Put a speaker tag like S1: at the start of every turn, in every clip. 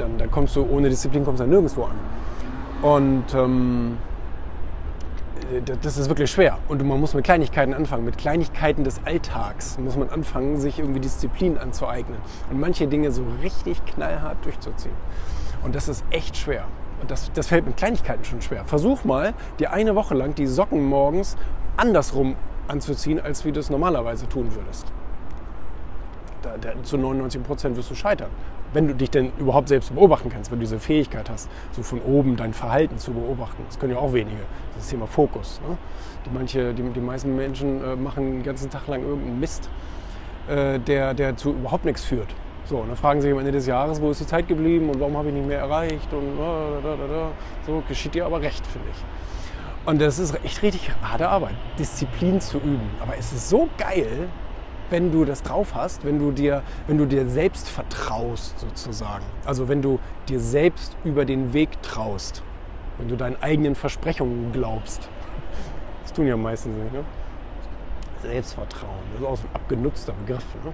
S1: dann, dann kommst du ohne Disziplin kommst du nirgendwo an. Und ähm, das ist wirklich schwer. Und man muss mit Kleinigkeiten anfangen. Mit Kleinigkeiten des Alltags muss man anfangen, sich irgendwie Disziplin anzueignen. Und manche Dinge so richtig knallhart durchzuziehen. Und das ist echt schwer. Und das, das fällt mit Kleinigkeiten schon schwer. Versuch mal, dir eine Woche lang die Socken morgens andersrum anzuziehen, als wie du es normalerweise tun würdest. Da, da, zu 99 Prozent wirst du scheitern wenn du dich denn überhaupt selbst beobachten kannst, wenn du diese Fähigkeit hast, so von oben dein Verhalten zu beobachten. Das können ja auch wenige. Das Thema Fokus. Ne? Die, manche, die, die meisten Menschen äh, machen den ganzen Tag lang irgendeinen Mist, äh, der, der zu überhaupt nichts führt. So, und dann fragen sie am Ende des Jahres, wo ist die Zeit geblieben und warum habe ich nicht mehr erreicht und äh, da, da, da. so geschieht dir aber recht, finde ich. Und das ist echt richtig harte Arbeit, Disziplin zu üben. Aber es ist so geil, wenn du das drauf hast, wenn du dir, wenn du dir selbst vertraust sozusagen. Also wenn du dir selbst über den Weg traust, wenn du deinen eigenen Versprechungen glaubst. Das tun ja meistens nicht. Ne? Selbstvertrauen, das ist auch so ein abgenutzter Begriff. Ne?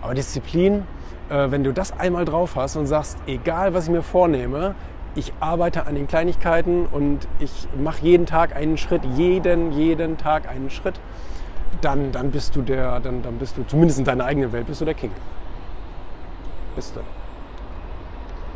S1: Aber Disziplin, äh, wenn du das einmal drauf hast und sagst, egal was ich mir vornehme, ich arbeite an den Kleinigkeiten und ich mache jeden Tag einen Schritt, jeden, jeden Tag einen Schritt dann, dann bist du der, dann, dann bist du, zumindest in deiner eigenen Welt, bist du der King. Bist du.